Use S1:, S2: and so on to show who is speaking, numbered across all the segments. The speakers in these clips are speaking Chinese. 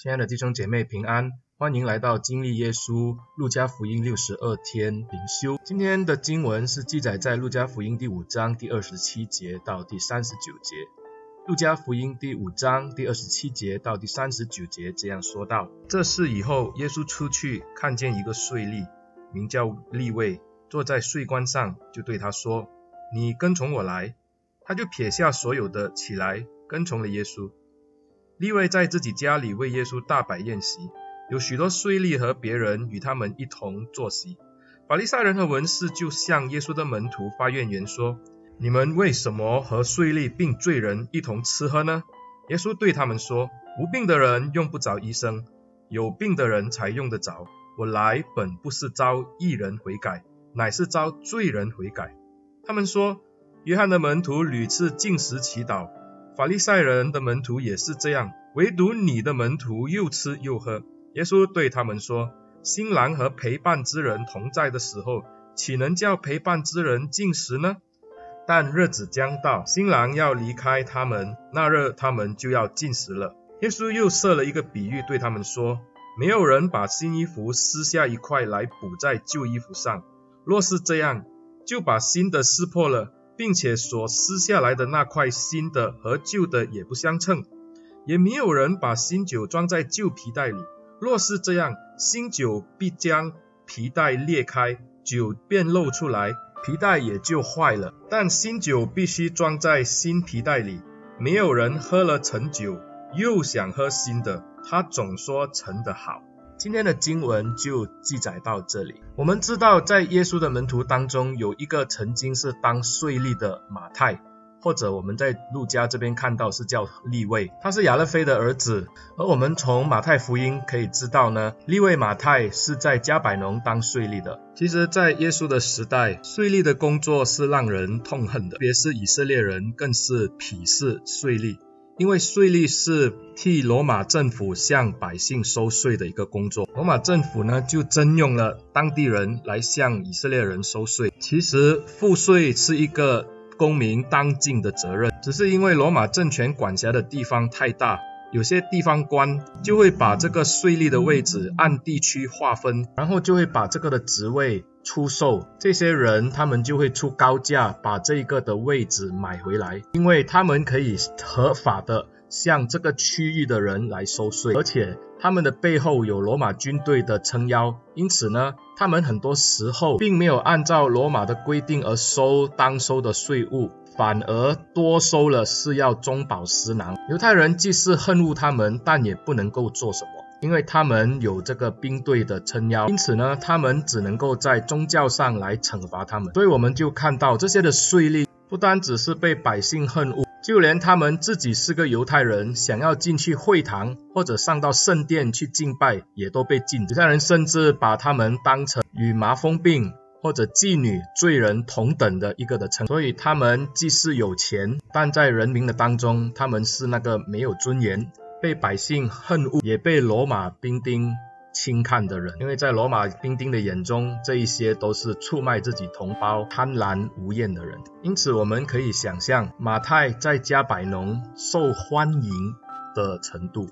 S1: 亲爱的弟兄姐妹平安，欢迎来到经历耶稣路加福音六十二天灵修。今天的经文是记载在路加福音第五章第二十七节到第三十九节。路加福音第五章第二十七节到第三十九节这样说道：这事以后，耶稣出去看见一个税吏，名叫利未，坐在税关上，就对他说：“你跟从我来。”他就撇下所有的，起来跟从了耶稣。利未在自己家里为耶稣大摆宴席，有许多税吏和别人与他们一同坐席。法利赛人和文士就向耶稣的门徒发怨言说：“你们为什么和税吏并罪人一同吃喝呢？”耶稣对他们说：“无病的人用不着医生，有病的人才用得着。我来本不是招义人悔改，乃是招罪人悔改。”他们说：“约翰的门徒屡次禁食祈祷。”法利赛人的门徒也是这样，唯独你的门徒又吃又喝。耶稣对他们说：新郎和陪伴之人同在的时候，岂能叫陪伴之人进食呢？但日子将到，新郎要离开他们，那日他们就要进食了。耶稣又设了一个比喻，对他们说：没有人把新衣服撕下一块来补在旧衣服上，若是这样，就把新的撕破了。并且所撕下来的那块新的和旧的也不相称，也没有人把新酒装在旧皮袋里。若是这样，新酒必将皮袋裂开，酒便漏出来，皮袋也就坏了。但新酒必须装在新皮袋里。没有人喝了陈酒又想喝新的，他总说陈的好。今天的经文就记载到这里。我们知道，在耶稣的门徒当中，有一个曾经是当税吏的马太，或者我们在路加这边看到是叫利未，他是亚勒腓的儿子。而我们从马太福音可以知道呢，利未马太是在加百农当税吏的。其实，在耶稣的时代，税吏的工作是让人痛恨的，特别是以色列人更是鄙视税吏。因为税吏是替罗马政府向百姓收税的一个工作，罗马政府呢就征用了当地人来向以色列人收税。其实赋税是一个公民当尽的责任，只是因为罗马政权管辖的地方太大，有些地方官就会把这个税吏的位置按地区划分，然后就会把这个的职位。出售这些人，他们就会出高价把这个的位置买回来，因为他们可以合法的向这个区域的人来收税，而且他们的背后有罗马军队的撑腰，因此呢，他们很多时候并没有按照罗马的规定而收当收的税务，反而多收了是要中饱私囊。犹太人既是恨恶他们，但也不能够做什么。因为他们有这个兵队的撑腰，因此呢，他们只能够在宗教上来惩罚他们。所以我们就看到这些的税吏不单只是被百姓恨恶，就连他们自己是个犹太人，想要进去会堂或者上到圣殿去敬拜，也都被禁止。犹太人甚至把他们当成与麻风病或者妓女、罪人同等的一个的称。所以他们既是有钱，但在人民的当中，他们是那个没有尊严。被百姓恨恶，也被罗马兵丁轻看的人，因为在罗马兵丁的眼中，这一些都是出卖自己同胞、贪婪无厌的人。因此，我们可以想象马太在加百农受欢迎的程度。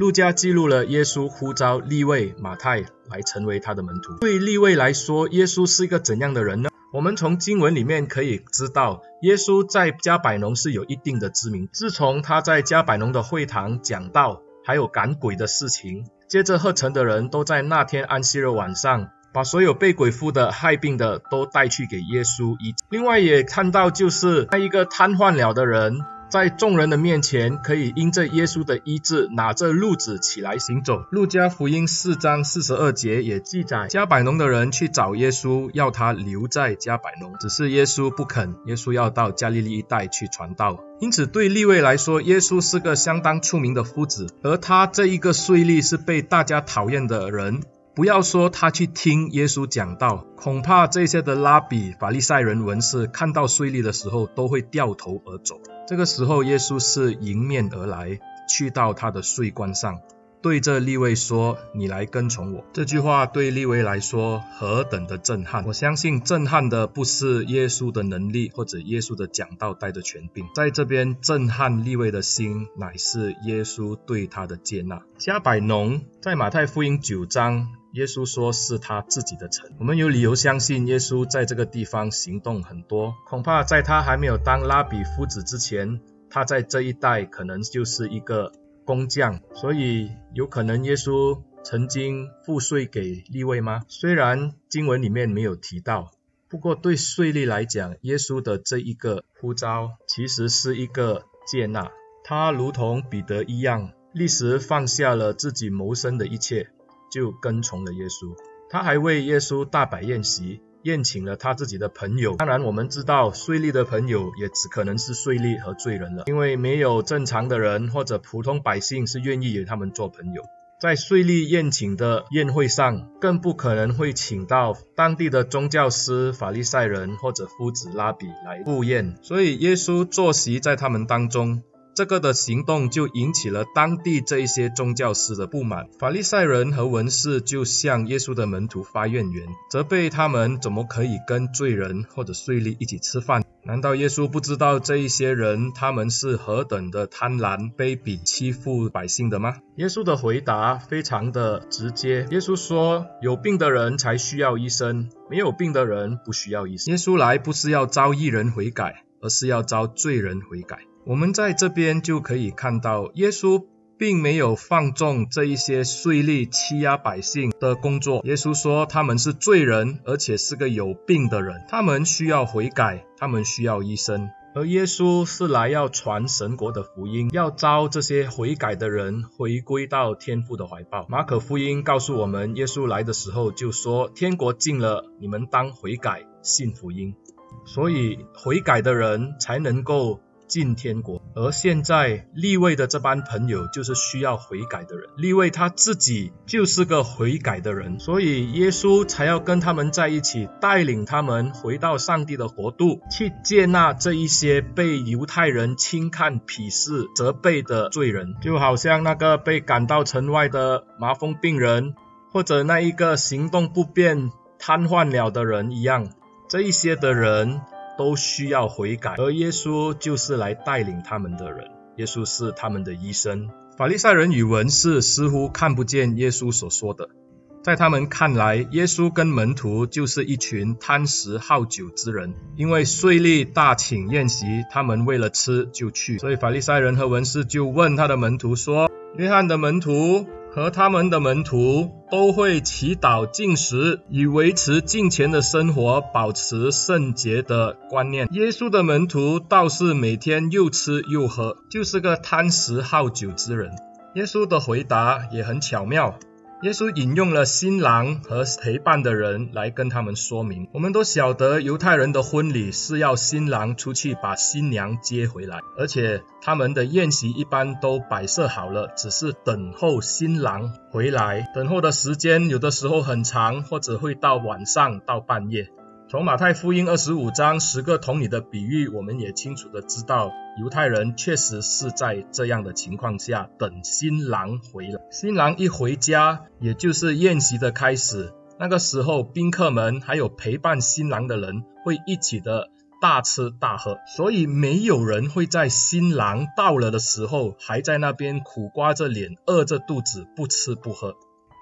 S1: 路加记录了耶稣呼召利未、马太来成为他的门徒。对利未来说，耶稣是一个怎样的人呢？我们从经文里面可以知道，耶稣在迦百农是有一定的知名。自从他在迦百农的会堂讲道，还有赶鬼的事情，接着赫城的人都在那天安息日晚上，把所有被鬼附的、害病的都带去给耶稣医。另外也看到，就是那一个瘫痪了的人。在众人的面前，可以因着耶稣的医治，拿着褥子起来行走。路加福音四章四十二节也记载，迦百农的人去找耶稣，要他留在迦百农，只是耶稣不肯。耶稣要到加利利一带去传道。因此，对利未来说，耶稣是个相当出名的夫子，而他这一个税吏是被大家讨厌的人。不要说他去听耶稣讲道，恐怕这些的拉比、法利赛人、文士看到税吏的时候，都会掉头而走。这个时候，耶稣是迎面而来，去到他的税关上。对着利未说：“你来跟从我。”这句话对利未来说何等的震撼！我相信震撼的不是耶稣的能力或者耶稣的讲道带着权柄，在这边震撼利未的心，乃是耶稣对他的接纳。迦百农在马太福音九章，耶稣说是他自己的城。我们有理由相信耶稣在这个地方行动很多，恐怕在他还没有当拉比夫子之前，他在这一带可能就是一个工匠，所以有可能耶稣曾经赋税给利未吗？虽然经文里面没有提到，不过对税吏来讲，耶稣的这一个呼召其实是一个接纳。他如同彼得一样，立时放下了自己谋生的一切，就跟从了耶稣。他还为耶稣大摆宴席。宴请了他自己的朋友，当然我们知道税吏的朋友也只可能是税吏和罪人了，因为没有正常的人或者普通百姓是愿意与他们做朋友。在税吏宴请的宴会上，更不可能会请到当地的宗教师、法利赛人或者夫子拉比来赴宴，所以耶稣坐席在他们当中。这个的行动就引起了当地这一些宗教师的不满，法利赛人和文士就向耶稣的门徒发怨言，责备他们怎么可以跟罪人或者税吏一起吃饭？难道耶稣不知道这一些人他们是何等的贪婪、卑鄙、欺负百姓的吗？耶稣的回答非常的直接，耶稣说：有病的人才需要医生，没有病的人不需要医生。耶稣来不是要招义人悔改，而是要召罪人悔改。我们在这边就可以看到，耶稣并没有放纵这一些税吏欺压百姓的工作。耶稣说他们是罪人，而且是个有病的人，他们需要悔改，他们需要医生。而耶稣是来要传神国的福音，要招这些悔改的人回归到天父的怀抱。马可福音告诉我们，耶稣来的时候就说：“天国近了，你们当悔改，信福音。”所以悔改的人才能够进天国，而现在利未的这班朋友就是需要悔改的人。利未他自己就是个悔改的人，所以耶稣才要跟他们在一起，带领他们回到上帝的国度，去接纳这一些被犹太人轻看、鄙视、责备的罪人，就好像那个被赶到城外的麻风病人，或者那一个行动不便、瘫痪了的人一样，这一些的人。都需要悔改，而耶稣就是来带领他们的人。耶稣是他们的医生。法利赛人与文士似乎看不见耶稣所说的，在他们看来，耶稣跟门徒就是一群贪食好酒之人。因为税吏大请宴席，他们为了吃就去，所以法利赛人和文士就问他的门徒说：“约翰的门徒。”和他们的门徒都会祈祷进食，以维持近前的生活，保持圣洁的观念。耶稣的门徒倒是每天又吃又喝，就是个贪食好酒之人。耶稣的回答也很巧妙。耶稣引用了新郎和陪伴的人来跟他们说明。我们都晓得犹太人的婚礼是要新郎出去把新娘接回来，而且他们的宴席一般都摆设好了，只是等候新郎回来。等候的时间有的时候很长，或者会到晚上到半夜。从马太福音二十五章十个童女的比喻，我们也清楚的知道，犹太人确实是在这样的情况下等新郎回来。新郎一回家，也就是宴席的开始。那个时候，宾客们还有陪伴新郎的人会一起的大吃大喝，所以没有人会在新郎到了的时候还在那边苦瓜着脸、饿着肚子不吃不喝。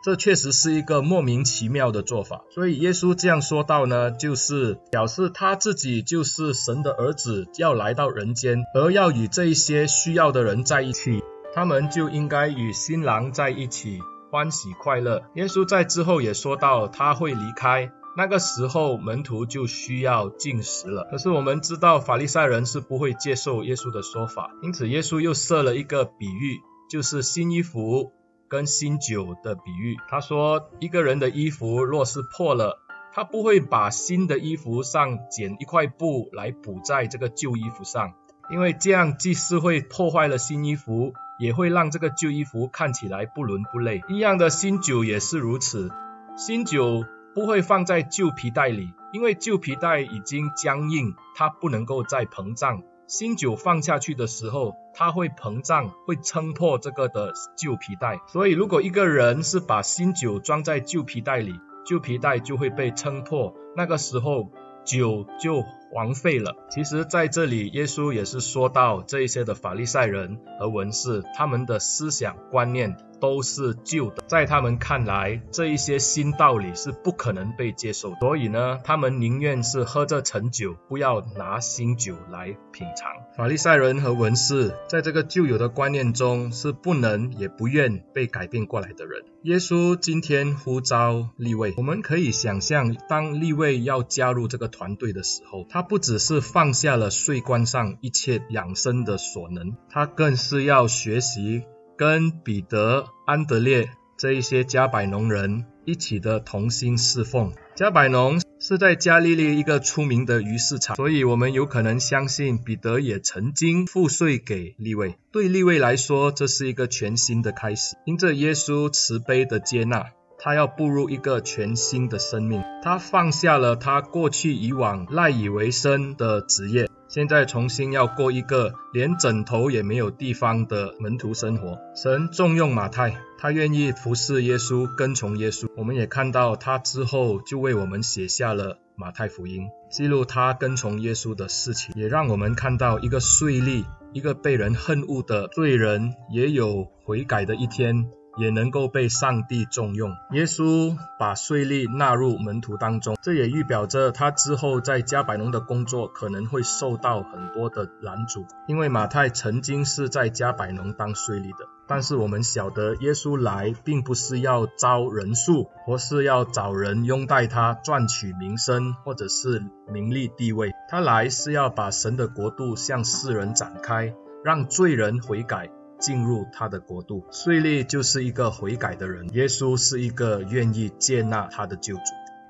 S1: 这确实是一个莫名其妙的做法，所以耶稣这样说到呢，就是表示他自己就是神的儿子，要来到人间，而要与这一些需要的人在一起，他们就应该与新郎在一起，欢喜快乐。耶稣在之后也说到他会离开，那个时候门徒就需要进食了。可是我们知道法利赛人是不会接受耶稣的说法，因此耶稣又设了一个比喻，就是新衣服。跟新酒的比喻，他说一个人的衣服若是破了，他不会把新的衣服上剪一块布来补在这个旧衣服上，因为这样既是会破坏了新衣服，也会让这个旧衣服看起来不伦不类。一样的新酒也是如此，新酒不会放在旧皮带里，因为旧皮带已经僵硬，它不能够再膨胀。新酒放下去的时候，它会膨胀，会撑破这个的旧皮带。所以，如果一个人是把新酒装在旧皮带里，旧皮带就会被撑破，那个时候酒就荒废了。其实，在这里，耶稣也是说到这一些的法利赛人和文士，他们的思想观念。都是旧的，在他们看来，这一些新道理是不可能被接受，所以呢，他们宁愿是喝这陈酒，不要拿新酒来品尝。法利赛人和文士在这个旧有的观念中是不能也不愿被改变过来的人。耶稣今天呼召利未，我们可以想象，当利未要加入这个团队的时候，他他不只是放下了税关上一切养生的所能，他更是要学习。跟彼得、安德烈这一些加百农人一起的同心侍奉。加百农是在加利利一个出名的鱼市场，所以我们有可能相信彼得也曾经付税给利未。对利未来说，这是一个全新的开始。因着耶稣慈悲的接纳，他要步入一个全新的生命。他放下了他过去以往赖以为生的职业。现在重新要过一个连枕头也没有地方的门徒生活。神重用马太，他愿意服侍耶稣，跟从耶稣。我们也看到他之后就为我们写下了马太福音，记录他跟从耶稣的事情，也让我们看到一个税吏，一个被人恨恶的罪人，也有悔改的一天。也能够被上帝重用。耶稣把税吏纳入门徒当中，这也预表着他之后在加百农的工作可能会受到很多的拦阻。因为马太曾经是在加百农当税吏的，但是我们晓得耶稣来并不是要招人数，或是要找人拥戴他赚取名声或者是名利地位。他来是要把神的国度向世人展开，让罪人悔改。进入他的国度，税吏就是一个悔改的人，耶稣是一个愿意接纳他的救主。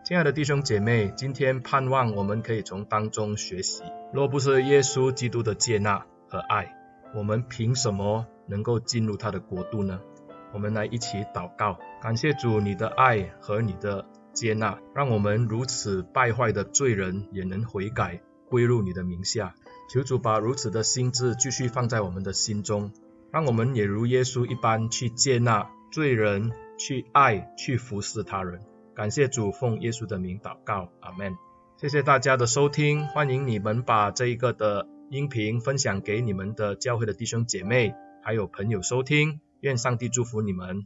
S1: 亲爱的弟兄姐妹，今天盼望我们可以从当中学习，若不是耶稣基督的接纳和爱，我们凭什么能够进入他的国度呢？我们来一起祷告，感谢主你的爱和你的接纳，让我们如此败坏的罪人也能悔改，归入你的名下。求主把如此的心志继续放在我们的心中。让我们也如耶稣一般去接纳罪人，去爱，去服侍他人。感谢主，奉耶稣的名祷告，阿门。谢谢大家的收听，欢迎你们把这一个的音频分享给你们的教会的弟兄姐妹，还有朋友收听。愿上帝祝福你们。